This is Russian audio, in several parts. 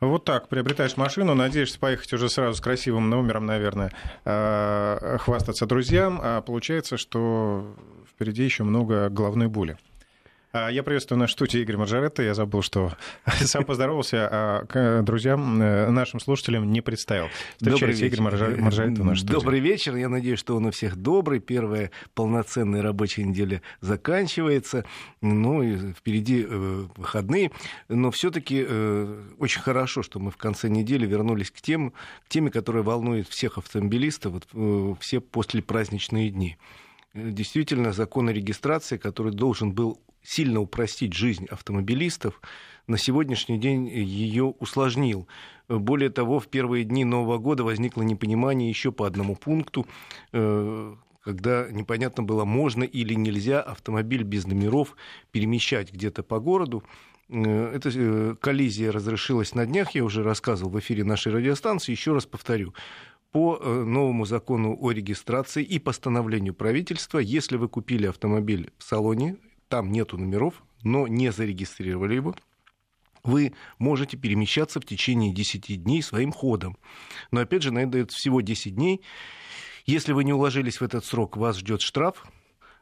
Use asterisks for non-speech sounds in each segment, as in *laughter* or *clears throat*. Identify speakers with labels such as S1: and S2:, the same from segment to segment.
S1: Вот так, приобретаешь машину, надеешься поехать уже сразу с красивым номером, наверное, э, хвастаться друзьям, а получается, что впереди еще много головной боли. А, я приветствую нашу студию Игорь Маржаретта. Я забыл, что *laughs* сам поздоровался, а к друзьям, э, нашим слушателям не представил.
S2: Встречайте, Игорь Маржаретта в нашей студии. Добрый вечер. Я надеюсь, что он у всех добрый. Первая полноценная рабочая неделя заканчивается. Ну, и впереди э, выходные. Но все таки э, очень хорошо, что мы в конце недели вернулись к, тем, к теме, которая волнует всех автомобилистов вот, все послепраздничные дни действительно закон о регистрации, который должен был сильно упростить жизнь автомобилистов, на сегодняшний день ее усложнил. Более того, в первые дни Нового года возникло непонимание еще по одному пункту, э, когда непонятно было, можно или нельзя автомобиль без номеров перемещать где-то по городу. Э, эта э, коллизия разрешилась на днях, я уже рассказывал в эфире нашей радиостанции, еще раз повторю по новому закону о регистрации и постановлению правительства, если вы купили автомобиль в салоне там нету номеров, но не зарегистрировали его, вы можете перемещаться в течение 10 дней своим ходом. Но опять же, на это всего 10 дней. Если вы не уложились в этот срок, вас ждет штраф.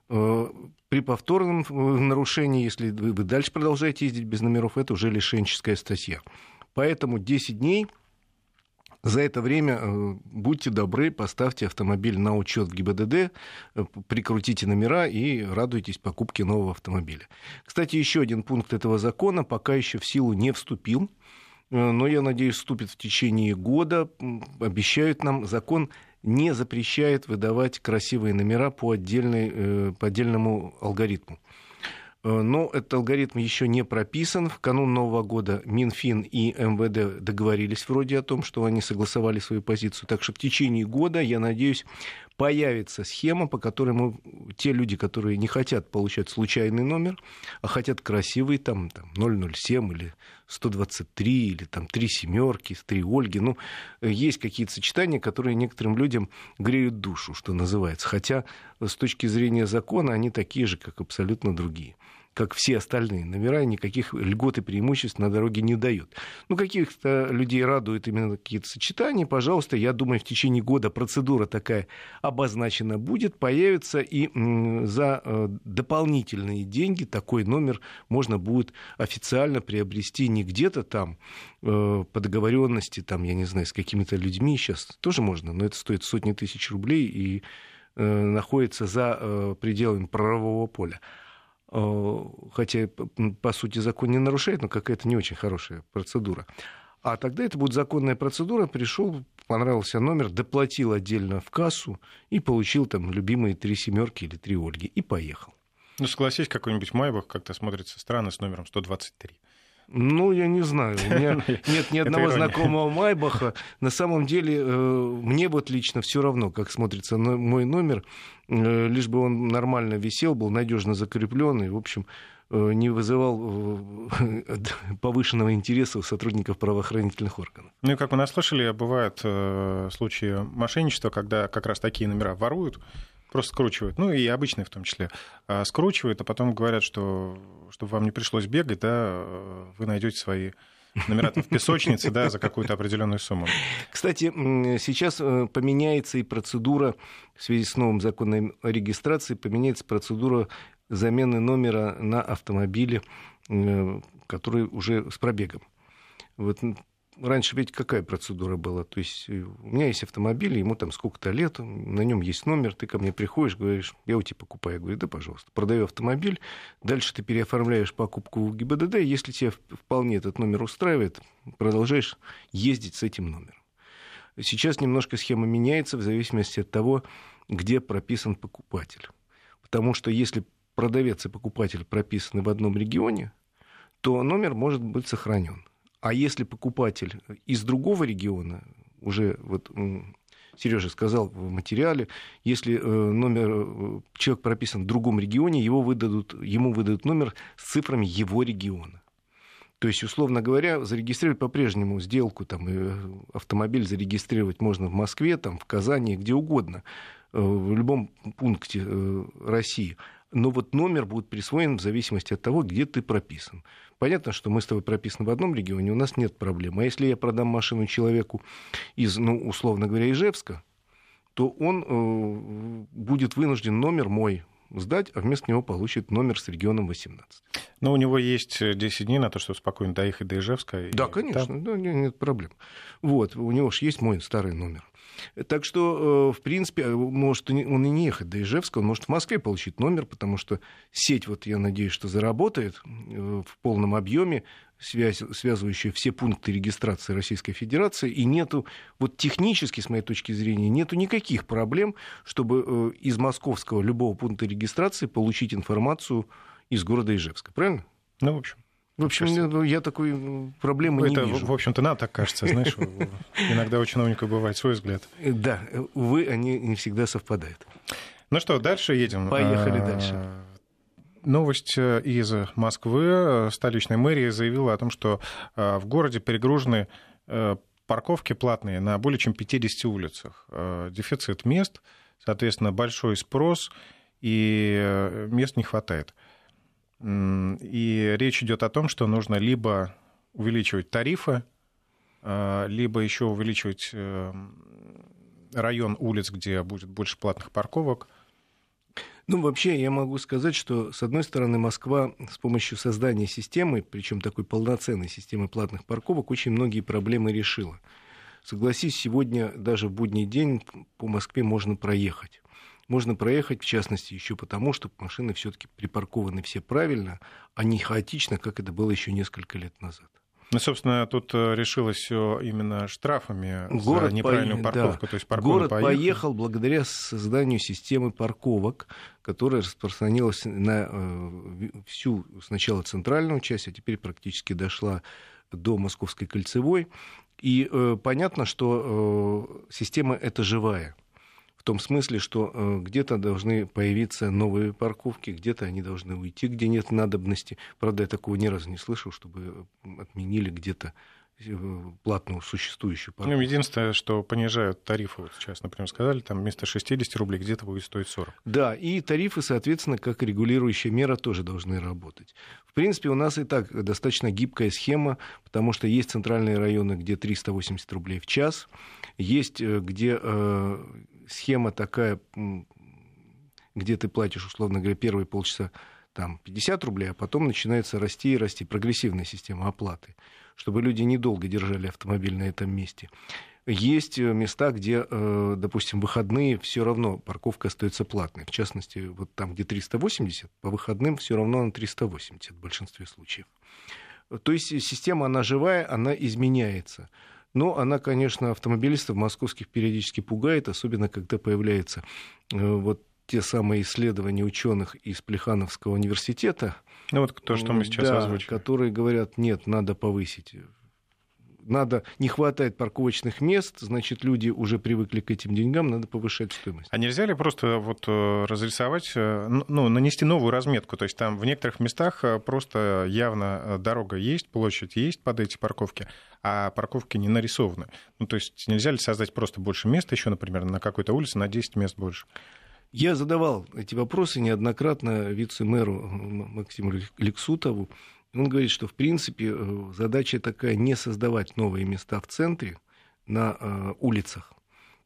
S2: Э, при повторном э, нарушении, если вы дальше продолжаете ездить без номеров, это уже лишенческая статья. Поэтому 10 дней за это время э, будьте добры, поставьте автомобиль на учет в ГИБДД, э, прикрутите номера и радуйтесь покупке нового автомобиля. Кстати, еще один пункт этого закона пока еще в силу не вступил э, но я надеюсь, вступит в течение года. Обещают нам, закон не запрещает выдавать красивые номера по, отдельной, по отдельному алгоритму. Э, но этот алгоритм еще не прописан. В канун Нового года Минфин и МВД договорились вроде о том, что они согласовали свою позицию. Так что в течение года, я надеюсь, появится схема, по которой мы, те люди, которые не хотят получать случайный номер, а хотят красивый, там, там 007 или 123, или там три семерки, три Ольги. Ну, есть какие-то сочетания, которые некоторым людям греют душу, что называется. Хотя с точки зрения закона они такие же, как абсолютно другие как все остальные номера, никаких льгот и преимуществ на дороге не дают. Ну, каких-то людей радуют именно какие-то сочетания. Пожалуйста, я думаю, в течение года процедура такая обозначена будет, появится, и за э, дополнительные деньги такой номер можно будет официально приобрести не где-то там э, по договоренности, там, я не знаю, с какими-то людьми, сейчас тоже можно, но это стоит сотни тысяч рублей и э, находится за пределами правового поля. Э, хотя, по сути, закон не нарушает, но какая-то не очень хорошая процедура. А тогда это будет законная процедура, пришел, понравился номер, доплатил отдельно в кассу и получил там любимые три семерки или три Ольги и поехал.
S1: Ну, согласись, какой-нибудь Майбах как-то смотрится странно с номером 123.
S2: Ну, я не знаю. У меня *laughs* нет ни одного знакомого Майбаха. На самом деле, э, мне вот лично все равно, как смотрится мой номер, э, лишь бы он нормально висел, был надежно закрепленный. В общем, э, не вызывал *laughs* повышенного интереса у сотрудников правоохранительных органов.
S1: Ну и как мы наслышали, бывают случаи мошенничества, когда как раз такие номера воруют, просто скручивают, ну и обычные в том числе, а, скручивают, а потом говорят, что чтобы вам не пришлось бегать, да, вы найдете свои номера в песочнице, да, за какую-то определенную сумму.
S2: Кстати, сейчас э, поменяется и процедура, в связи с новым законом о регистрации, поменяется процедура замены номера на автомобиле, э, который уже с пробегом. Вот раньше ведь какая процедура была? То есть э, у меня есть автомобиль, ему там сколько-то лет, на нем есть номер, ты ко мне приходишь, говоришь, я у тебя покупаю. Я говорю, да, пожалуйста. Продаю автомобиль, дальше ты переоформляешь покупку в ГИБДД, если тебя вполне этот номер устраивает, продолжаешь ездить с этим номером. Сейчас немножко схема меняется в зависимости от того, где прописан покупатель. Потому что если продавец и покупатель прописаны в одном регионе, то номер может быть сохранен. А если покупатель из другого региона, уже вот Сережа сказал в материале, если э, номер, э, человек прописан в другом регионе, его выдадут, ему выдадут номер с цифрами его региона. То есть, условно говоря, зарегистрировать по-прежнему сделку, там, э, автомобиль зарегистрировать можно в Москве, там, в Казани, где угодно, в любом пункте России. Но вот номер будет присвоен в зависимости от того, где ты прописан. Понятно, что мы с тобой прописаны в одном регионе, у нас нет проблем. А если я продам машину человеку из, ну, условно говоря, Ижевска, то он э, будет вынужден номер мой сдать, а вместо него получит номер с регионом 18.
S1: Но у него есть 10 дней на то, чтобы спокойно доехать до Ижевска.
S2: Да, конечно, там... да, нет проблем. Вот, у него же есть мой старый номер. Так что, э, в принципе, э, может он и не ехать до Ижевска, он может в Москве получить номер, потому что сеть, вот я надеюсь, что заработает э, в полном объеме, связь, связывающая все пункты регистрации Российской Федерации, и нету, вот технически, с моей точки зрения, нету никаких проблем, чтобы из московского любого пункта регистрации получить информацию из города Ижевска. Правильно?
S1: Ну, в общем.
S2: В общем, кажется, я такой проблемы
S1: ну,
S2: не
S1: это,
S2: вижу.
S1: В общем-то, нам так кажется, знаешь, *laughs* иногда у чиновников бывает свой взгляд.
S2: Да, увы, они не всегда совпадают.
S1: Ну что, дальше едем.
S2: Поехали а, дальше.
S1: Новость из Москвы. Столичная мэрия заявила о том, что а, в городе перегружены э, парковки платные на более чем 50 улицах. Э, дефицит мест, соответственно, большой спрос, и э, мест не хватает. И речь идет о том, что нужно либо увеличивать тарифы, а, либо еще увеличивать э, район улиц, где будет больше платных парковок.
S2: Ну, вообще, я могу сказать, что, с одной стороны, Москва с помощью создания системы, причем такой полноценной системы платных парковок, очень многие проблемы решила. Согласись, сегодня даже в будний день по Москве можно проехать можно проехать, в частности, еще потому, что машины все-таки припаркованы все правильно, а не хаотично, как это было еще несколько лет назад.
S1: Ну, собственно, тут э, решилось все именно штрафами город за неправильную по... парковку. Да.
S2: То есть город поехал. поехал благодаря созданию системы парковок, которая распространилась на э, всю сначала центральную часть, а теперь практически дошла до Московской кольцевой. И э, понятно, что э, система эта живая том смысле, что э, где-то должны появиться новые парковки, где-то они должны уйти, где нет надобности. Правда, я такого ни разу не слышал, чтобы отменили где-то э, платную существующую
S1: парковку. Ну, единственное, что понижают тарифы, вот сейчас, например, сказали, там вместо 60 рублей где-то будет стоить 40.
S2: Да, и тарифы, соответственно, как регулирующая мера тоже должны работать. В принципе, у нас и так достаточно гибкая схема, потому что есть центральные районы, где 380 рублей в час, есть э, где схема такая, где ты платишь, условно говоря, первые полчаса там 50 рублей, а потом начинается расти и расти прогрессивная система оплаты, чтобы люди недолго держали автомобиль на этом месте. Есть э, места, где, э, допустим, выходные все равно парковка остается платной. В частности, вот там, где 380, по выходным все равно на 380 в большинстве случаев. То есть система, она живая, она изменяется. Но она, конечно, автомобилистов московских периодически пугает, особенно когда появляются э, вот те самые исследования ученых из Плехановского университета.
S1: Ну вот то, что мы сейчас
S2: да,
S1: озвучили.
S2: Которые говорят, нет, надо повысить надо, не хватает парковочных мест, значит, люди уже привыкли к этим деньгам, надо повышать стоимость.
S1: А нельзя ли просто вот э, разрисовать, э, ну, нанести новую разметку? То есть там в некоторых местах э, просто явно дорога есть, площадь есть под эти парковки, а парковки не нарисованы. Ну, то есть нельзя ли создать просто больше места еще, например, на какой-то улице на 10 мест больше?
S2: Я задавал эти вопросы неоднократно вице-мэру Максиму Лексутову. Он говорит, что в принципе э, задача такая не создавать новые места в центре на э, улицах.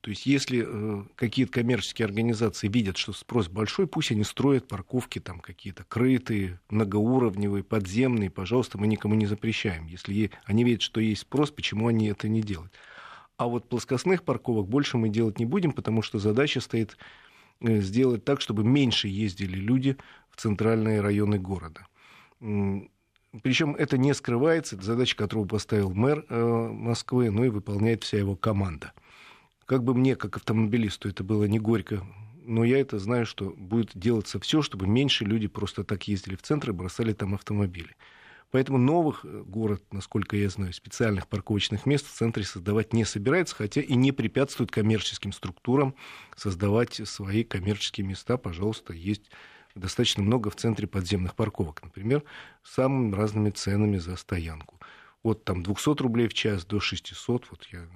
S2: То есть если э, какие-то коммерческие организации видят, что спрос большой, пусть они строят парковки там какие-то крытые, многоуровневые, подземные, пожалуйста, мы никому не запрещаем. Если они видят, что есть спрос, почему они это не делают? А вот плоскостных парковок больше мы делать не будем, потому что задача стоит сделать так, чтобы меньше ездили люди в центральные районы города. Причем это не скрывается, это задача, которую поставил мэр э, Москвы, ну и выполняет вся его команда. Как бы мне, как автомобилисту, это было не горько, но я это знаю, что будет делаться все, чтобы меньше люди просто так ездили в центр и бросали там автомобили. Поэтому новых э, город, насколько я знаю, специальных парковочных мест в центре создавать не собирается, хотя и не препятствует коммерческим структурам создавать свои коммерческие места. Пожалуйста, есть достаточно много в центре подземных парковок, например, с самыми разными ценами за стоянку. От там 200 рублей в час до 600, вот я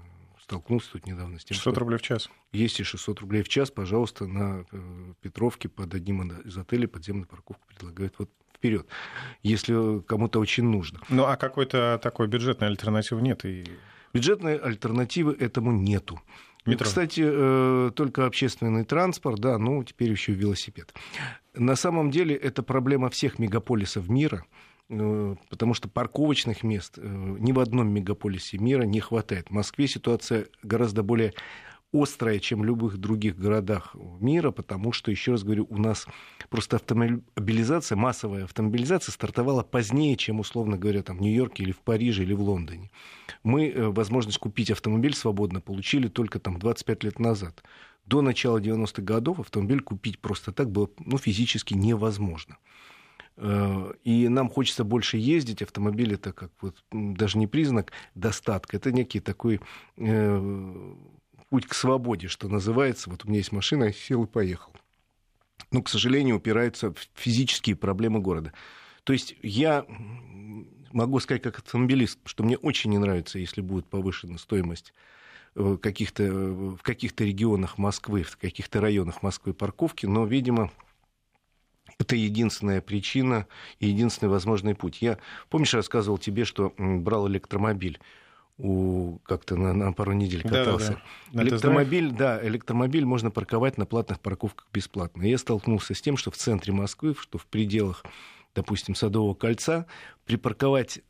S2: столкнулся тут недавно с тем,
S1: 600 рублей в час?
S2: Есть и 600 рублей в час, пожалуйста, на э, Петровке под одним из отелей подземную парковку предлагают. Вот вперед, если кому-то очень нужно.
S1: Ну а какой-то такой бюджетной альтернативы нет? И...
S2: Бюджетной альтернативы этому нету. Метро. Кстати, э, только общественный транспорт, да, ну теперь еще велосипед. На самом деле это проблема всех мегаполисов мира, э, потому что парковочных мест э, ни в одном мегаполисе мира не хватает. В Москве ситуация гораздо более острая, чем в любых других городах мира, потому что, еще раз говорю, у нас просто автомобилизация, массовая автомобилизация стартовала позднее, чем, условно говоря, там, в Нью-Йорке или в Париже или в Лондоне. Мы э, возможность купить автомобиль свободно получили только там 25 лет назад. До начала 90-х годов автомобиль купить просто так было ну, физически невозможно. Э, и нам хочется больше ездить. Автомобиль это как вот даже не признак достатка, это некий такой э, путь к свободе, что называется. Вот у меня есть машина, я сел и поехал. Но, к сожалению, упираются в физические проблемы города. То есть я могу сказать как автомобилист, что мне очень не нравится, если будет повышена стоимость в каких-то, в каких-то регионах Москвы, в каких-то районах Москвы парковки, но, видимо, это единственная причина и единственный возможный путь. Я, помнишь, рассказывал тебе, что брал электромобиль у как-то на, на пару недель катался. Да, да, да. Электромобиль, да, электромобиль можно парковать на платных парковках бесплатно. я столкнулся с тем, что в центре Москвы, что в пределах, допустим, Садового кольца, припарковать э,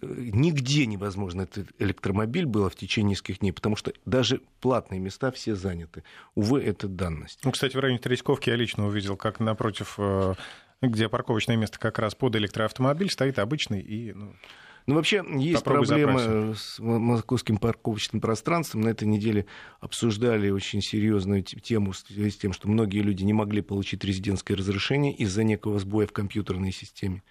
S2: нигде невозможно этот электромобиль было в течение нескольких дней, потому что даже платные места все заняты. Увы, это данность.
S1: Ну, кстати, в районе Третьяковки я лично увидел, как напротив, э, где парковочное место как раз под электроавтомобиль, стоит обычный и... Ну...
S2: Ну, вообще, есть Попробуй проблемы запросим. с московским парковочным пространством. На этой неделе обсуждали очень серьезную тему с тем, что многие люди не могли получить резидентское разрешение из-за некого сбоя в компьютерной системе.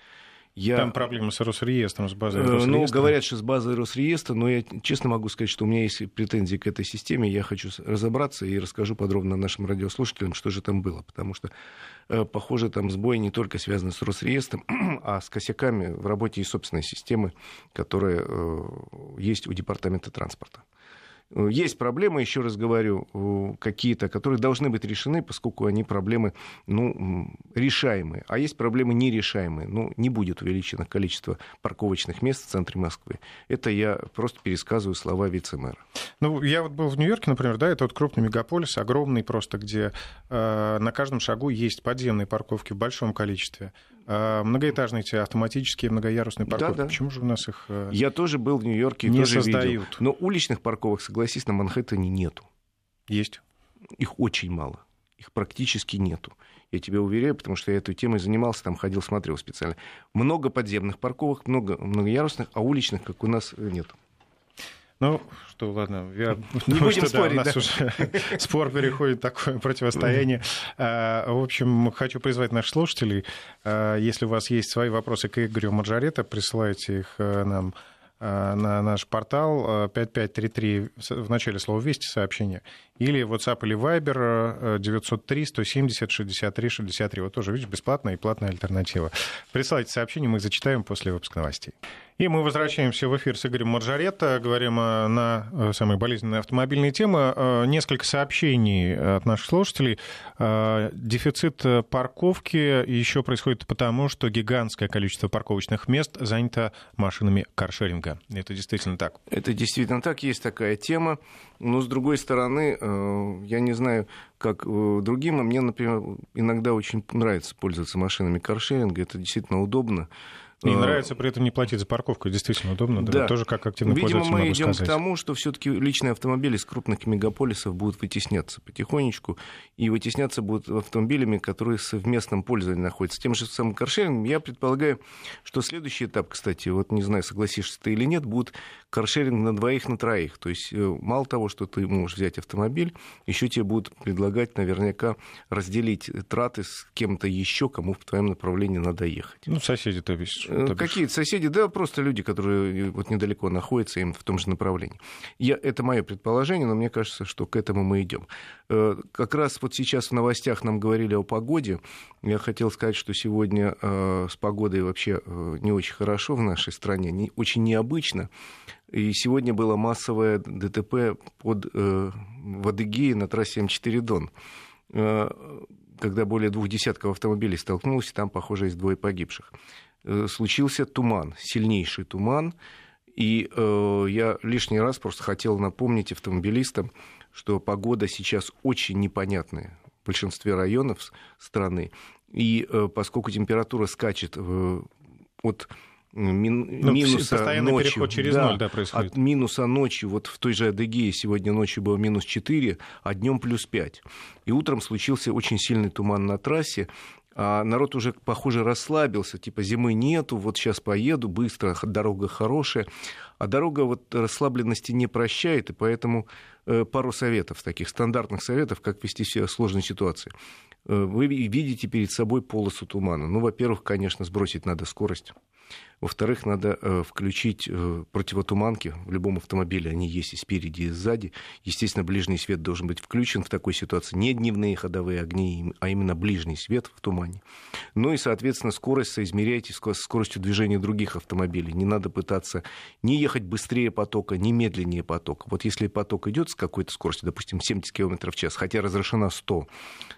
S1: Я... Там проблемы с Росреестром, с базой Росреестра.
S2: Ну, говорят, что с базой Росреестра, но я честно могу сказать, что у меня есть претензии к этой системе. Я хочу разобраться и расскажу подробно нашим радиослушателям, что же там было. Потому что, э, похоже, там сбои не только связаны с Росреестром, *clears throat* а с косяками в работе и собственной системы, которая э, есть у Департамента транспорта. Э, есть проблемы, еще раз говорю, какие-то, которые должны быть решены, поскольку они проблемы ну, решаемые. А есть проблемы нерешаемые. Ну, не будет увеличено количество парковочных мест в центре Москвы. Это я просто пересказываю слова вице-мэра.
S1: Ну, я вот был в Нью-Йорке, например, да, это вот крупный мегаполис, огромный просто, где э, на каждом шагу есть подземные парковки в большом количестве. А, многоэтажные эти автоматические многоярусные парковки. Да, да. Почему же у нас их
S2: э, Я тоже был в Нью-Йорке и
S1: не
S2: тоже
S1: создают.
S2: видел. Но уличных парковок, согласись, на Манхэттене нету.
S1: Есть.
S2: Их очень мало. Их практически нету. Я тебе уверяю, потому что я этой темой занимался, там ходил, смотрел специально. Много подземных парковок, много многоярусных, а уличных, как у нас, э, нет.
S1: Ну, что, ладно, я
S2: не думаю, будем что, спорить, да, у нас
S1: да? уже *laughs* спор переходит в такое противостояние. А, в общем, хочу призвать наших слушателей, а, если у вас есть свои вопросы к Игорю Маржарета, присылайте их э, нам а, на наш портал 5533 в начале слова «Вести» сообщение, или WhatsApp или Viber 903 170 63 63. Вот тоже, видишь, бесплатная и платная альтернатива. Присылайте сообщение, мы их зачитаем после выпуска новостей. И мы возвращаемся в эфир с Игорем Маржаретто. Говорим э, на э, самые болезненные автомобильные темы. Э, несколько сообщений от наших слушателей. Дефицит парковки еще происходит потому, что гигантское количество парковочных мест занято машинами каршеринга. Это действительно так.
S2: Это действительно так. Есть такая тема. Но, с другой стороны, я не знаю, как другим, а мне, например, иногда очень нравится пользоваться машинами каршеринга. Это действительно удобно.
S1: И а, нравится при этом не платить за парковку, действительно удобно. Да. да. Тоже как активный
S2: Видимо, мы идем
S1: сказать.
S2: к тому, что все-таки личные автомобили из крупных мегаполисов будут вытесняться потихонечку, и вытесняться будут автомобилями, которые в совместном пользовании находятся. Тем же самым каршерингом я предполагаю, что следующий этап, кстати, вот не знаю, согласишься ты или нет, будет каршеринг на двоих, на троих. То есть э, мало того, что ты можешь взять автомобиль, еще тебе будут предлагать наверняка разделить траты с кем-то еще, кому в твоем направлении надо ехать.
S1: Ну, соседи, то есть
S2: Э, какие-то соседи, да, просто люди, которые э, вот недалеко находятся им в том же направлении. Я, это мое предположение, но мне кажется, что к этому мы идем. Как раз вот сейчас в новостях нам говорили о погоде. Я хотел сказать, что сегодня с погодой вообще не очень хорошо в нашей стране, не, очень необычно. И сегодня было массовое ДТП под, в Адыгее на трассе М4 Дон когда более двух десятков автомобилей столкнулось, там, похоже, есть двое погибших. Э, случился туман, сильнейший туман, и э, я лишний раз просто хотел напомнить автомобилистам, что погода сейчас очень непонятная в большинстве районов страны. И э, поскольку температура скачет э, от мин, ну, минуса ночью,
S1: через да, ноль, да, происходит.
S2: от минуса ночью, вот в той же Адыгее сегодня ночью было минус 4, а днем плюс 5. И утром случился очень сильный туман на трассе, а народ уже, похоже, расслабился, типа зимы нету, вот сейчас поеду, быстро, дорога хорошая. А дорога вот расслабленности не прощает, и поэтому э, пару советов, таких стандартных советов, как вести себя в сложной ситуации. Э, вы видите перед собой полосу тумана. Ну, во-первых, конечно, сбросить надо скорость. Во-вторых, надо э, включить э, противотуманки в любом автомобиле. Они есть и спереди, и сзади. Естественно, ближний свет должен быть включен в такой ситуации. Не дневные ходовые огни, а именно ближний свет в тумане. Ну и, соответственно, скорость соизмеряйте с скоростью движения других автомобилей. Не надо пытаться не ехать быстрее потока, не медленнее потока. Вот если поток идет с какой-то скоростью, допустим, 70 км в час, хотя разрешена 100,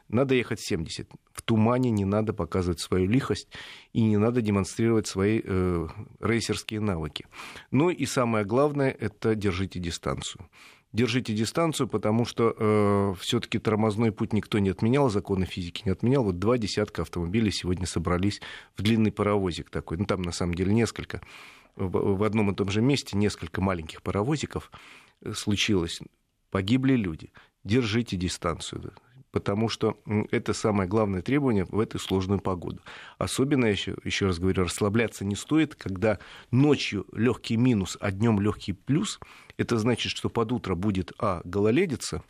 S2: надо ехать 70. В тумане не надо показывать свою лихость и не надо демонстрировать свои э, рейсерские навыки. Ну и самое главное, это держите дистанцию. Держите дистанцию, потому что э, все-таки тормозной путь никто не отменял, законы физики не отменял. Вот два десятка автомобилей сегодня собрались в длинный паровозик такой. Ну, там на самом деле несколько. В, в одном и том же месте несколько маленьких паровозиков э, случилось. Погибли люди. Держите дистанцию потому что это самое главное требование в эту сложную погоду. Особенно, еще, еще раз говорю, расслабляться не стоит, когда ночью легкий минус, а днем легкий плюс. Это значит, что под утро будет, а, гололедица,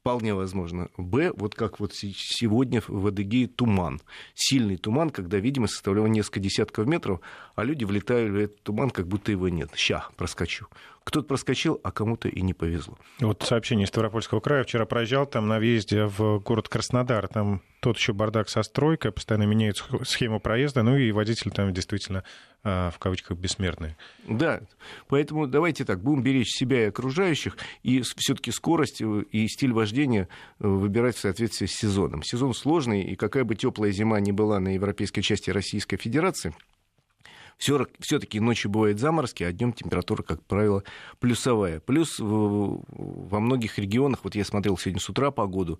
S2: Вполне возможно. Б, вот как вот сегодня в Адыгее туман. Сильный туман, когда видимость составляла несколько десятков метров, а люди влетают в этот туман, как будто его нет. Ща, проскочу. Кто-то проскочил, а кому-то и не повезло.
S1: Вот сообщение из Ставропольского края. Вчера проезжал там на въезде в город Краснодар. Там тот еще бардак со стройкой, постоянно меняют схему проезда, ну и водитель там действительно а, в кавычках бессмертный.
S2: Да, поэтому давайте так, будем беречь себя и окружающих, и все-таки скорость э, и стиль вождения э, выбирать в соответствии с сезоном. Сезон сложный, и какая бы теплая зима ни была на европейской части Российской Федерации, все-таки ночью бывают заморозки, а днем температура, как правило, плюсовая. Плюс во многих регионах, вот я смотрел сегодня с утра погоду,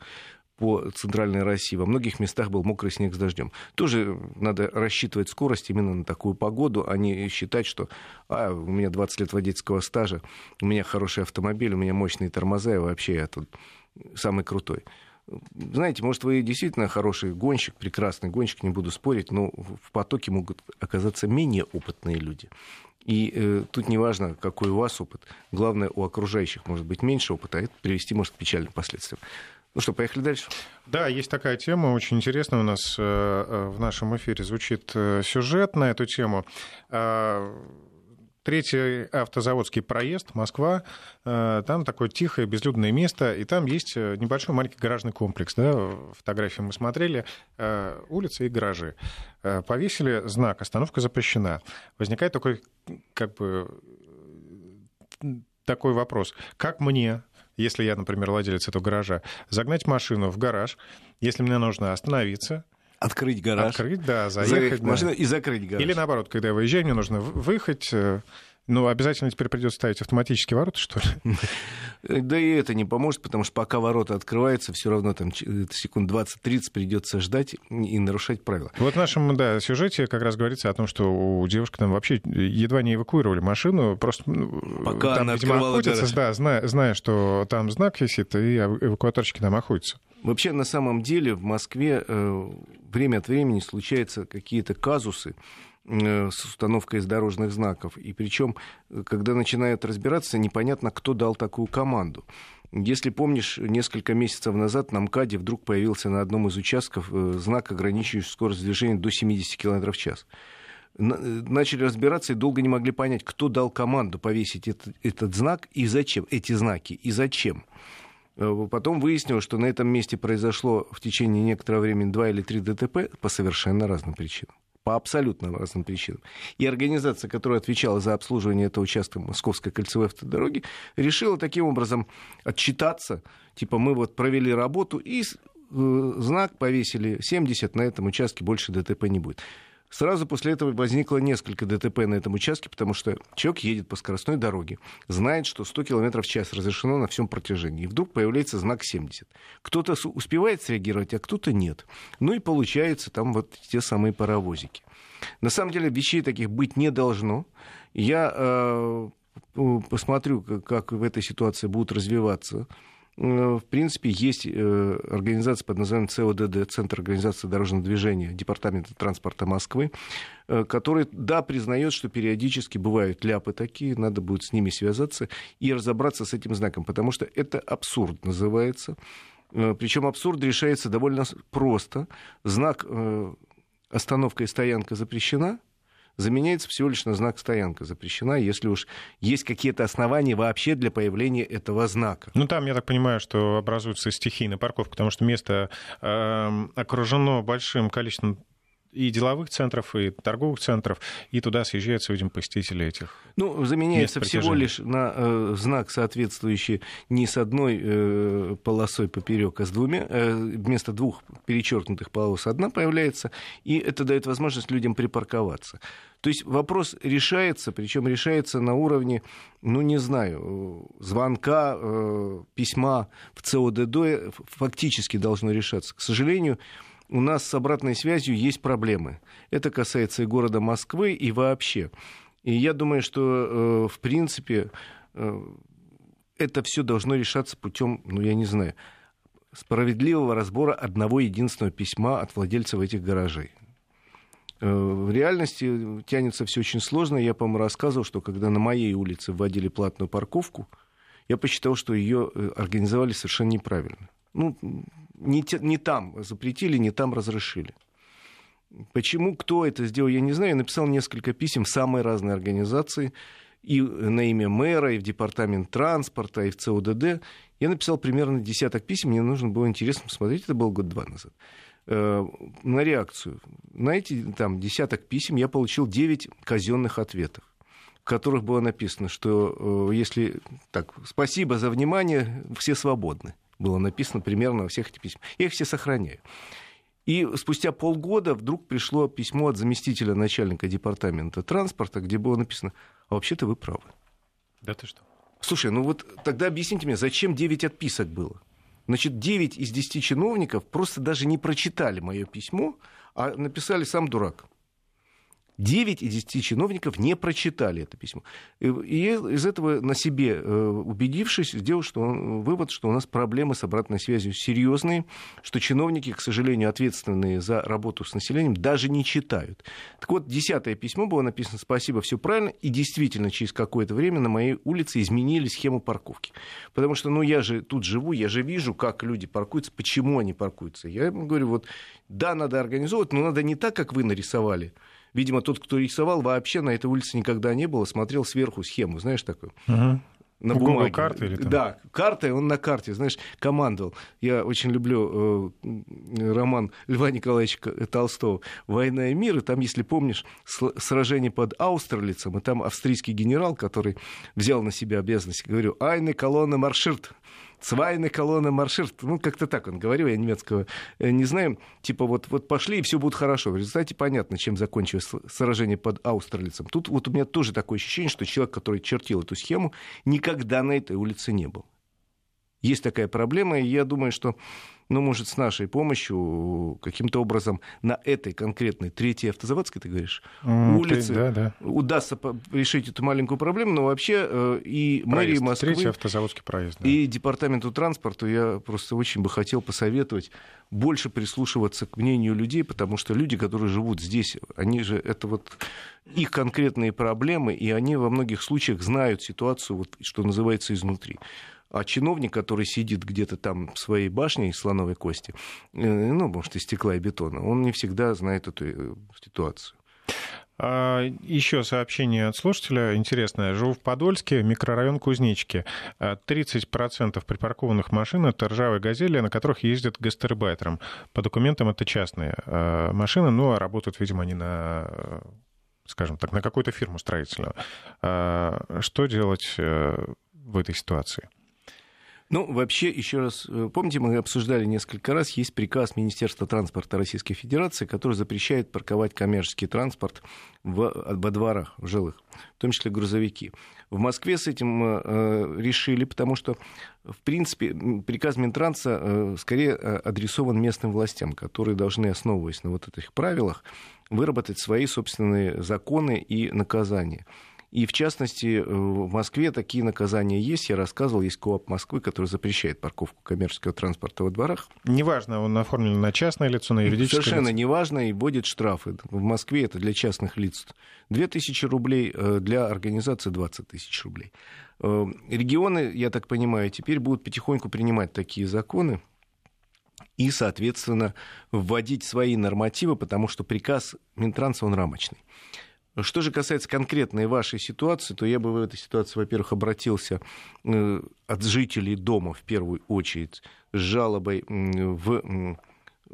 S2: по центральной России. Во многих местах был мокрый снег с дождем. Тоже надо рассчитывать скорость именно на такую погоду, а не считать, что а, у меня 20 лет водительского стажа, у меня хороший автомобиль, у меня мощные тормоза, и вообще я тут самый крутой знаете, может, вы действительно хороший гонщик, прекрасный гонщик, не буду спорить, но в потоке могут оказаться менее опытные люди. И э, тут не важно, какой у вас опыт. Главное, у окружающих может быть меньше опыта, а это привести может к печальным последствиям. Ну что, поехали дальше?
S1: Да, есть такая тема, очень интересная у нас э, э в нашем эфире звучит э, сюжет на эту тему. Третий автозаводский проезд, Москва, э, там такое тихое, безлюдное место, и там есть э, небольшой маленький гаражный комплекс. Да? Фотографии мы смотрели, э, улицы и гаражи. Повесили знак «Остановка запрещена». Возникает такой, как бы, такой вопрос. Как мне, если я, например, владелец этого гаража, загнать машину в гараж, если мне нужно остановиться,
S2: Открыть гараж.
S1: Открыть, да, заехать.
S2: да. машину и закрыть гараж.
S1: Или наоборот, когда я выезжаю, мне нужно выехать. Э, ну, обязательно теперь придется ставить автоматические ворота, что ли? *laughs*
S2: Да и это не поможет, потому что пока ворота открываются, все равно там секунд 20-30 придется ждать и нарушать правила.
S1: Вот в нашем да, сюжете как раз говорится о том, что у девушки там вообще едва не эвакуировали машину, просто ну,
S2: пока там, она видимо, охотятся,
S1: да, зная, зная, что там знак висит, и эвакуаторщики там охотятся.
S2: Вообще, на самом деле, в Москве э, время от времени случаются какие-то казусы э, с установкой дорожных знаков. И причем, э, когда начинают разбираться, непонятно, кто дал такую команду. Если помнишь, несколько месяцев назад на МКАДе вдруг появился на одном из участков знак, ограничивающий скорость движения до 70 км в час. Начали разбираться и долго не могли понять, кто дал команду повесить этот, этот знак и зачем, эти знаки и зачем. Э, потом выяснилось, что на этом месте произошло в течение некоторого времени два или три ДТП по совершенно разным причинам по абсолютно разным причинам. И организация, которая отвечала за обслуживание этого участка Московской кольцевой автодороги, решила таким образом отчитаться, типа мы вот провели работу и знак повесили 70, на этом участке больше ДТП не будет. Сразу после этого возникло несколько ДТП на этом участке, потому что человек едет по скоростной дороге, знает, что 100 км в час разрешено на всем протяжении. И вдруг появляется знак 70. Кто-то успевает среагировать, а кто-то нет. Ну и получается там вот те самые паровозики. На самом деле вещей таких быть не должно. Я э, посмотрю, как в этой ситуации будут развиваться в принципе, есть э, организация под названием ЦОДД, Центр организации дорожного движения Департамента транспорта Москвы, э, который, да, признает, что периодически бывают ляпы такие, надо будет с ними связаться и разобраться с этим знаком, потому что это абсурд называется. Причем абсурд решается довольно просто. Знак остановка и стоянка запрещена – заменяется всего лишь на знак «стоянка запрещена», если уж есть какие-то основания вообще для появления этого знака.
S1: Ну, там, я так понимаю, что образуется стихийная парковка, потому что место э, окружено большим количеством и деловых центров, и торговых центров, и туда съезжаются, видимо, посетители этих.
S2: Ну, заменяется всего лишь на э, знак, соответствующий не с одной э, полосой поперек, а с двумя. Э, вместо двух перечеркнутых полос одна появляется, и это дает возможность людям припарковаться. То есть вопрос решается, причем решается на уровне, ну не знаю, звонка, э, письма в ЦОДД фактически должно решаться. К сожалению, у нас с обратной связью есть проблемы. Это касается и города Москвы, и вообще. И я думаю, что, э, в принципе, э, это все должно решаться путем, ну, я не знаю, справедливого разбора одного единственного письма от владельцев этих гаражей. Э, в реальности тянется все очень сложно. Я, по-моему, рассказывал, что когда на моей улице вводили платную парковку, я посчитал, что ее организовали совершенно неправильно. Ну, не, те, не там запретили, не там разрешили. Почему, кто это сделал, я не знаю. Я написал несколько писем в самые разные организации, и на имя мэра, и в департамент транспорта, и в ЦОДД. Я написал примерно десяток писем, мне нужно было интересно посмотреть, это было год-два назад, э, на реакцию. На эти там, десяток писем я получил 9 казенных ответов в которых было написано, что э, если так, спасибо за внимание, все свободны было написано примерно во всех этих письмах. Я их все сохраняю. И спустя полгода вдруг пришло письмо от заместителя начальника департамента транспорта, где было написано, а вообще-то вы правы.
S1: Да ты что?
S2: Слушай, ну вот тогда объясните мне, зачем 9 отписок было? Значит, 9 из 10 чиновников просто даже не прочитали мое письмо, а написали сам дурак. 9 из 10 чиновников не прочитали это письмо. И из этого на себе э, убедившись, сделал что, вывод, что у нас проблемы с обратной связью серьезные, что чиновники, к сожалению, ответственные за работу с населением, даже не читают. Так вот, десятое письмо было написано «Спасибо, все правильно», и действительно через какое-то время на моей улице изменили схему парковки. Потому что, ну, я же тут живу, я же вижу, как люди паркуются, почему они паркуются. Я говорю, вот, да, надо организовывать, но надо не так, как вы нарисовали, Видимо, тот, кто рисовал, вообще на этой улице никогда не было, смотрел сверху схему, знаешь, такую. Угу на
S1: бумаге. Google карты или там?
S2: Да, карты, он на карте, знаешь, командовал. Я очень люблю э, роман Льва Николаевича Толстого «Война и мир», и там, если помнишь, сражение под Аустерлицем, и там австрийский генерал, который взял на себя обязанность, говорю, «Айны колонна марширт», Цвайна колонна марширт. Ну, как-то так он говорил, я немецкого э, не знаю. Типа вот, вот пошли, и все будет хорошо. В результате понятно, чем закончилось сражение под Аустерлицем. Тут вот у меня тоже такое ощущение, что человек, который чертил эту схему, никогда на этой улице не был. Есть такая проблема, и я думаю, что ну, может, с нашей помощью каким-то образом на этой конкретной третьей автозаводской, ты говоришь, mm, улице да, да. удастся решить эту маленькую проблему, но вообще э, и мэрии Москвы,
S1: третий автозаводский проезд,
S2: да. и департаменту транспорта я просто очень бы хотел посоветовать больше прислушиваться к мнению людей, потому что люди, которые живут здесь, они же, это вот их конкретные проблемы, и они во многих случаях знают ситуацию, вот, что называется, изнутри. А чиновник, который сидит где-то там в своей башне из слоновой кости, э, ну, может, из стекла и бетона, он не всегда знает эту э, ситуацию.
S1: А, Еще сообщение от слушателя интересное. Живу в Подольске, микрорайон Кузнечки. 30% припаркованных машин — это ржавые «Газели», на которых ездят гастарбайтером. По документам это частные машины, но работают, видимо, они на скажем так, на какую-то фирму строительную. А, что делать э, в этой ситуации?
S2: Ну, вообще, еще раз, э, помните, мы обсуждали несколько раз, есть приказ Министерства транспорта Российской Федерации, который запрещает парковать коммерческий транспорт в, во дворах в жилых, в том числе грузовики. В Москве с этим э, решили, потому что, в принципе, приказ Минтранса э, скорее э, адресован местным властям, которые должны, основываясь на вот этих правилах, выработать свои собственные законы и наказания. И, в частности, э, в Москве такие наказания есть. Я рассказывал, есть КОАП Москвы, который запрещает парковку коммерческого транспорта во дворах.
S1: Неважно, он оформлен на частное лицо, на юридическое
S2: Совершенно
S1: лицо.
S2: неважно, и вводит штрафы. В Москве это для частных лиц 2000 рублей, э, для организации 20 тысяч рублей. Э, регионы, я так понимаю, теперь будут потихоньку принимать такие законы, и, соответственно, вводить свои нормативы, потому что приказ Минтранса, он рамочный. Что же касается конкретной вашей ситуации, то я бы в этой ситуации, во-первых, обратился э, от жителей дома в первую очередь с жалобой в,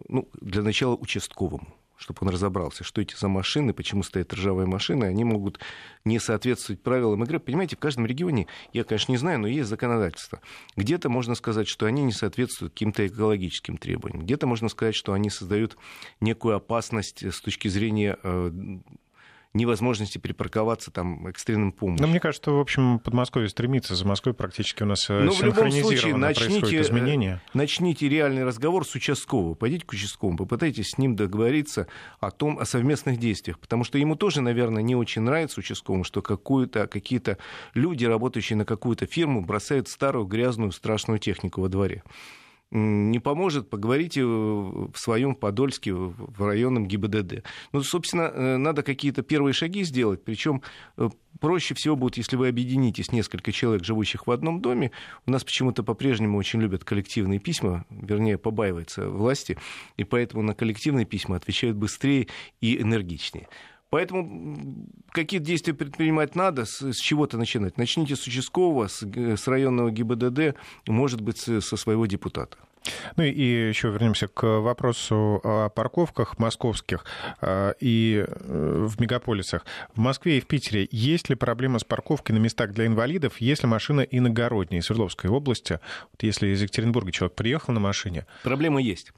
S2: ну, для начала участковому чтобы он разобрался, что эти за машины, почему стоят ржавые машины, они могут не соответствовать правилам игры. Понимаете, в каждом регионе, я, конечно, не знаю, но есть законодательство. Где-то можно сказать, что они не соответствуют каким-то экологическим требованиям. Где-то можно сказать, что они создают некую опасность с точки зрения э, невозможности припарковаться там экстренным помощью.
S1: Но мне кажется, в общем, Подмосковье стремится, за Москвой практически у нас э, Но в любом случае начните, изменения.
S2: начните реальный разговор с участковым, пойдите к участковому, попытайтесь с ним договориться о том, о совместных действиях, потому что ему тоже, наверное, не очень нравится участковому, что какую-то, какие-то люди, работающие на какую-то фирму, бросают старую грязную страшную технику во дворе не поможет, поговорите в своем Подольске, в районном ГИБДД. Ну, собственно, э, надо какие-то первые шаги сделать, причем э, проще всего будет, если вы объединитесь несколько человек, живущих в одном доме. У нас почему-то по-прежнему очень любят коллективные письма, вернее, побаиваются власти, и поэтому на коллективные письма отвечают быстрее и энергичнее. Поэтому какие действия предпринимать надо, с, с чего-то начинать. Начните с участкового, с, с районного ГИБДД, может быть, со своего депутата.
S1: Ну и еще вернемся к вопросу о парковках московских а, и э, в мегаполисах. В Москве и в Питере есть ли проблема с парковкой на местах для инвалидов, если машина иногородняя, Свердловской области? Вот если из Екатеринбурга человек приехал на машине.
S2: Проблема есть.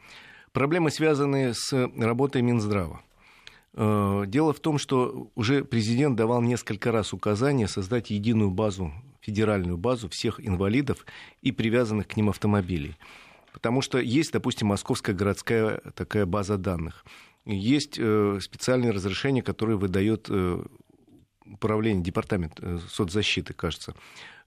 S2: Проблемы связаны с работой Минздрава. Э, дело в том, что уже президент давал несколько раз указание создать единую базу, федеральную базу всех инвалидов и привязанных к ним автомобилей. Потому что есть, допустим, московская городская такая база данных. Есть э, специальные разрешения, которые выдает э, управление, департамент соцзащиты, кажется.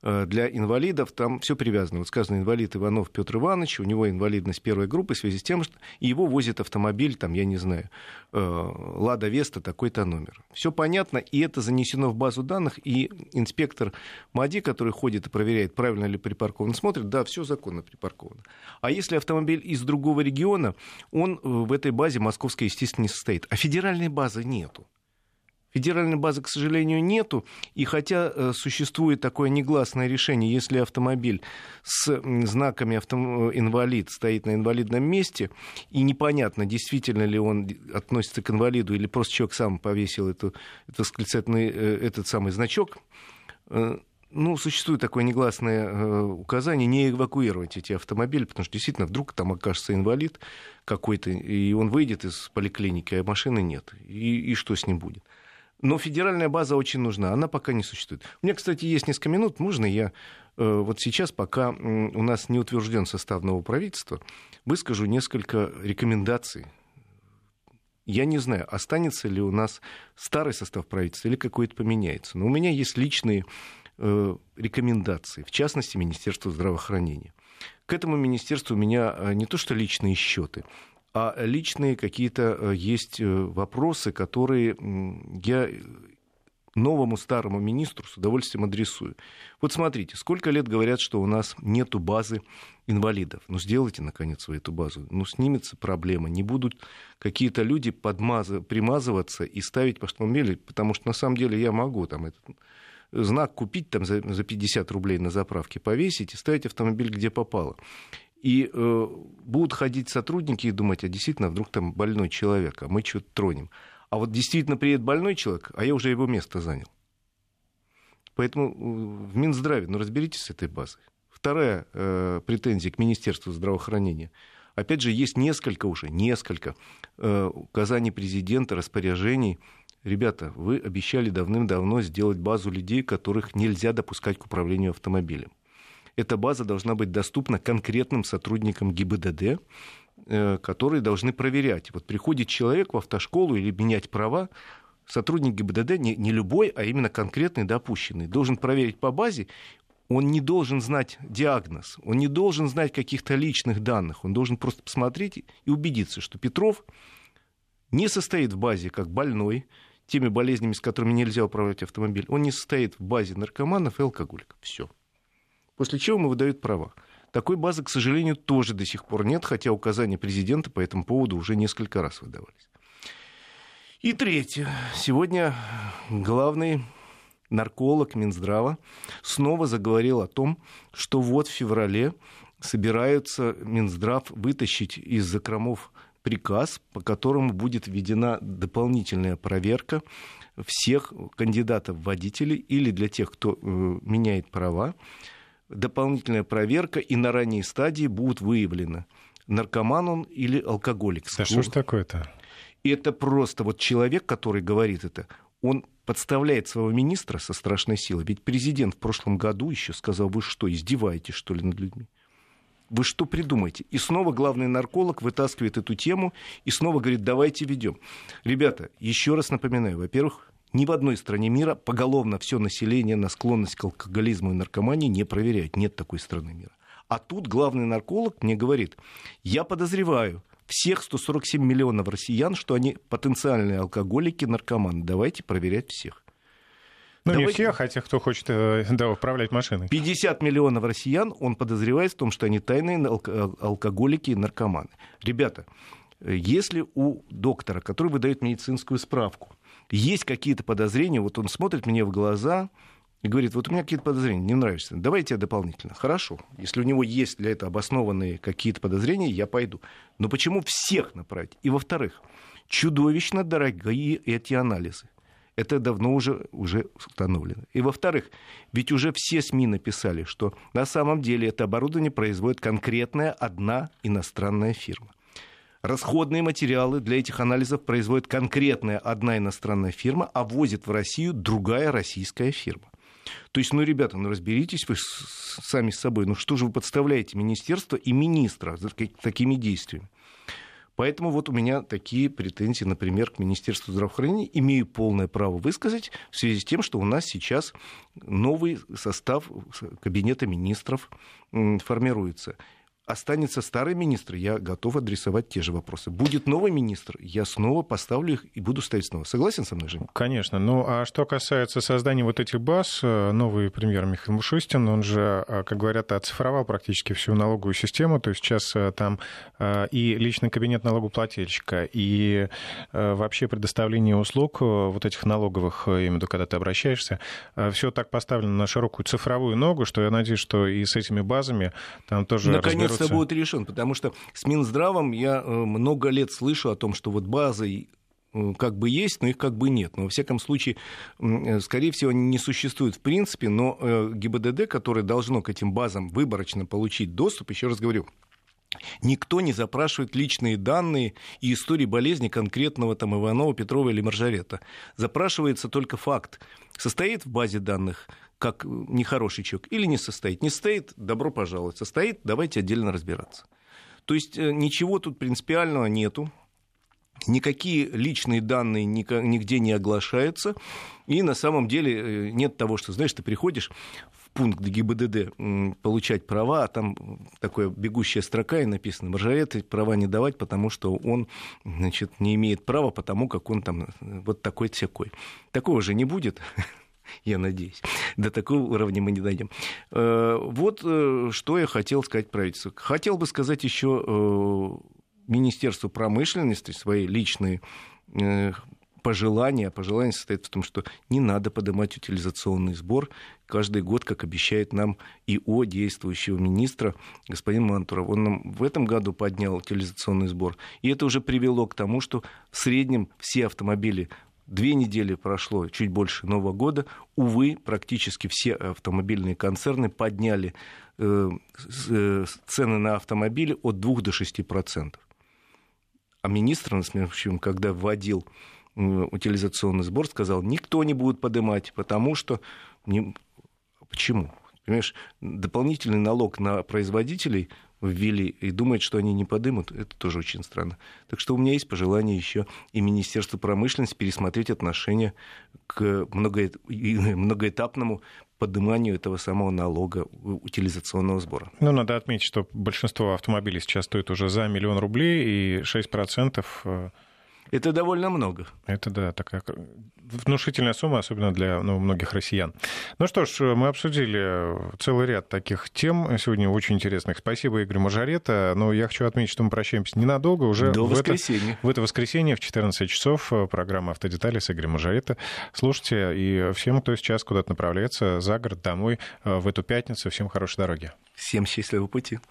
S2: Э, для инвалидов там все привязано. Вот сказано, инвалид Иванов Петр Иванович, у него инвалидность первой группы в связи с тем, что его возит автомобиль, там, я не знаю, э, Лада Веста, такой-то номер. Все понятно, и это занесено в базу данных, и инспектор МАДИ, который ходит и проверяет, правильно ли припаркован, смотрит, да, все законно припарковано. А если автомобиль из другого региона, он в этой базе московской, естественно, не состоит. А федеральной базы нету. Федеральной базы, к сожалению, нету. И хотя э, существует такое негласное решение, если автомобиль с знаками авто... инвалид стоит на инвалидном месте, и непонятно, действительно ли он относится к инвалиду, или просто человек сам повесил эту, этот, э, этот самый значок, э, ну, существует такое негласное указание не эвакуировать эти автомобили, потому что действительно вдруг там окажется инвалид какой-то, и он выйдет из поликлиники, а машины нет. И, и что с ним будет? Но федеральная база очень нужна, она пока не существует. У меня, кстати, есть несколько минут, можно я э, вот сейчас, пока у нас не утвержден состав нового правительства, выскажу несколько рекомендаций. Я не знаю, останется ли у нас старый состав правительства или какой-то поменяется. Но у меня есть личные э, рекомендации, в частности, Министерства здравоохранения. К этому министерству у меня э, не то что личные счеты, а личные какие-то э, есть э, вопросы, которые я новому старому министру с удовольствием адресую. Вот смотрите, сколько лет говорят, что у нас нету базы инвалидов. Ну, сделайте, наконец, вы эту базу. Ну, снимется проблема. Не будут какие-то люди подмазы, примазываться и ставить по автомобилю, потому что, на самом деле, я могу там этот знак купить там за, за 50 рублей на заправке, повесить и ставить автомобиль где попало. И э, будут ходить сотрудники и думать, а действительно, вдруг там больной человек, а мы что-то тронем. А вот действительно приедет больной человек, а я уже его место занял. Поэтому э, в Минздраве, ну разберитесь с этой базой. вторая э, претензия к Министерству здравоохранения. Опять же, есть несколько уже, несколько э, указаний президента, распоряжений. Ребята, вы обещали давным-давно сделать базу людей, которых нельзя допускать к управлению автомобилем. Эта база должна быть доступна конкретным сотрудникам ГИБДД, э, которые должны проверять. Вот приходит человек в автошколу или менять права, сотрудник ГИБДД, не, не любой, а именно конкретный допущенный, должен проверить по базе, он не должен знать диагноз, он не должен знать каких-то личных данных, он должен просто посмотреть и убедиться, что Петров не состоит в базе как больной, теми болезнями, с которыми нельзя управлять автомобиль, он не состоит в базе наркоманов и алкоголиков. Все. После чего ему выдают права. Такой базы, к сожалению, тоже до сих пор нет, хотя указания президента по этому поводу уже несколько раз выдавались. И третье. Сегодня главный нарколог Минздрава снова заговорил о том, что вот в феврале собираются Минздрав вытащить из закромов приказ, по которому будет введена дополнительная проверка всех кандидатов в водители или для тех, кто э, меняет права. Дополнительная проверка, и на ранней стадии будут выявлены, наркоман он или алкоголик.
S1: Да что ж такое-то?
S2: И это просто вот человек, который говорит это, он подставляет своего министра со страшной силой. Ведь президент в прошлом году еще сказал, вы что, издеваетесь, что ли, над людьми? Вы что придумаете? И снова главный нарколог вытаскивает эту тему и снова говорит, давайте ведем. Ребята, еще раз напоминаю, во-первых, ни в одной стране мира поголовно все население на склонность к алкоголизму и наркомании не проверяют. Нет такой страны мира. А тут главный нарколог мне говорит, я подозреваю, всех 147 миллионов россиян, что они потенциальные алкоголики, наркоманы. Давайте проверять всех.
S1: Ну, Давайте... не всех, а тех, кто хочет э, да, управлять машиной.
S2: 50 миллионов россиян он подозревает в том, что они тайные алкоголики и наркоманы. Ребята, если у доктора, который выдает медицинскую справку, есть какие-то подозрения, вот он смотрит мне в глаза, и говорит, вот у меня какие-то подозрения, не нравишься, давайте я дополнительно. Хорошо, если у него есть для этого обоснованные какие-то подозрения, я пойду. Но почему всех направить? И во-вторых, чудовищно дорогие эти анализы. Это давно уже, уже установлено. И во-вторых, ведь уже все СМИ написали, что на самом деле это оборудование производит конкретная одна иностранная фирма. Расходные материалы для этих анализов производит конкретная одна иностранная фирма, а возит в Россию другая российская фирма. То есть, ну, ребята, ну разберитесь вы сами с собой. Ну что же вы подставляете министерство и министра такими действиями? Поэтому вот у меня такие претензии, например, к Министерству здравоохранения. Имею полное право высказать в связи с тем, что у нас сейчас новый состав кабинета министров формируется останется старый министр, я готов адресовать те же вопросы. Будет новый министр, я снова поставлю их и буду ставить снова. Согласен со мной, Женя?
S1: Конечно. Ну, а что касается создания вот этих баз, э, новый премьер Михаил Мушустин, он же, э, как говорят, оцифровал практически всю налоговую систему, то есть сейчас э, там и личный кабинет налогоплательщика, и вообще предоставление услуг вот этих налоговых, именно когда ты обращаешься, все так поставлено на широкую цифровую ногу, что я надеюсь, что и с этими базами там тоже
S2: Наконец вопроса будет решен, потому что с Минздравом я э, много лет слышу о том, что вот базы э, как бы есть, но их как бы нет. Но, во всяком случае, э, скорее всего, они не существуют в принципе, но ГИБДД, которое должно к этим базам выборочно получить доступ, еще раз говорю, Никто не запрашивает личные данные и истории болезни конкретного там Иванова, Петрова или Маржарета. Запрашивается только факт. Состоит в базе данных как нехороший человек или не состоит. Не состоит, добро пожаловать. Состоит, давайте отдельно разбираться. То есть э, ничего тут принципиального нету. Никакие личные данные нигде не оглашаются. И на самом деле э, нет того, что, знаешь, ты приходишь в пункт ГИБДД получать права, а там такая бегущая строка и написано, Маржарет права не давать, потому что он значит, не имеет права, потому как он там э, вот такой-всякой. Такого же не будет *laughs* я надеюсь. До такого уровня мы не дойдем. Э, вот э, что я хотел сказать правительству. Хотел бы сказать еще э, Министерству промышленности свои личные пожелания. Пожелание состоит в том, что не надо поднимать утилизационный сбор каждый год, как обещает нам ИО действующего министра господин Мантуров. Он нам в этом году поднял утилизационный сбор. И это уже привело к тому, что в среднем все автомобили две недели прошло, чуть больше Нового года. Увы, практически все автомобильные концерны подняли э, э, цены на автомобили от 2 до 6 процентов. А министр, общем, когда вводил утилизационный сбор, сказал, никто не будет поднимать, потому что... Не... Почему? Понимаешь, дополнительный налог на производителей ввели и думают, что они не подымут, это тоже очень странно. Так что у меня есть пожелание еще и Министерству промышленности пересмотреть отношение к многоэтапному подниманию этого самого налога утилизационного сбора.
S1: Ну, надо отметить, что большинство автомобилей сейчас стоит уже за миллион рублей, и 6%
S2: это довольно много.
S1: Это, да, такая внушительная сумма, особенно для ну, многих россиян. Ну что ж, мы обсудили целый ряд таких тем сегодня очень интересных. Спасибо, Игорь Мажарета. Но я хочу отметить, что мы прощаемся ненадолго. Уже
S2: До
S1: в
S2: воскресенья.
S1: Это, в это воскресенье в 14 часов программа «Автодетали» с Игорем Мажарета. Слушайте, и всем, кто сейчас куда-то направляется за город, домой в эту пятницу, всем хорошей дороги.
S2: Всем счастливого пути.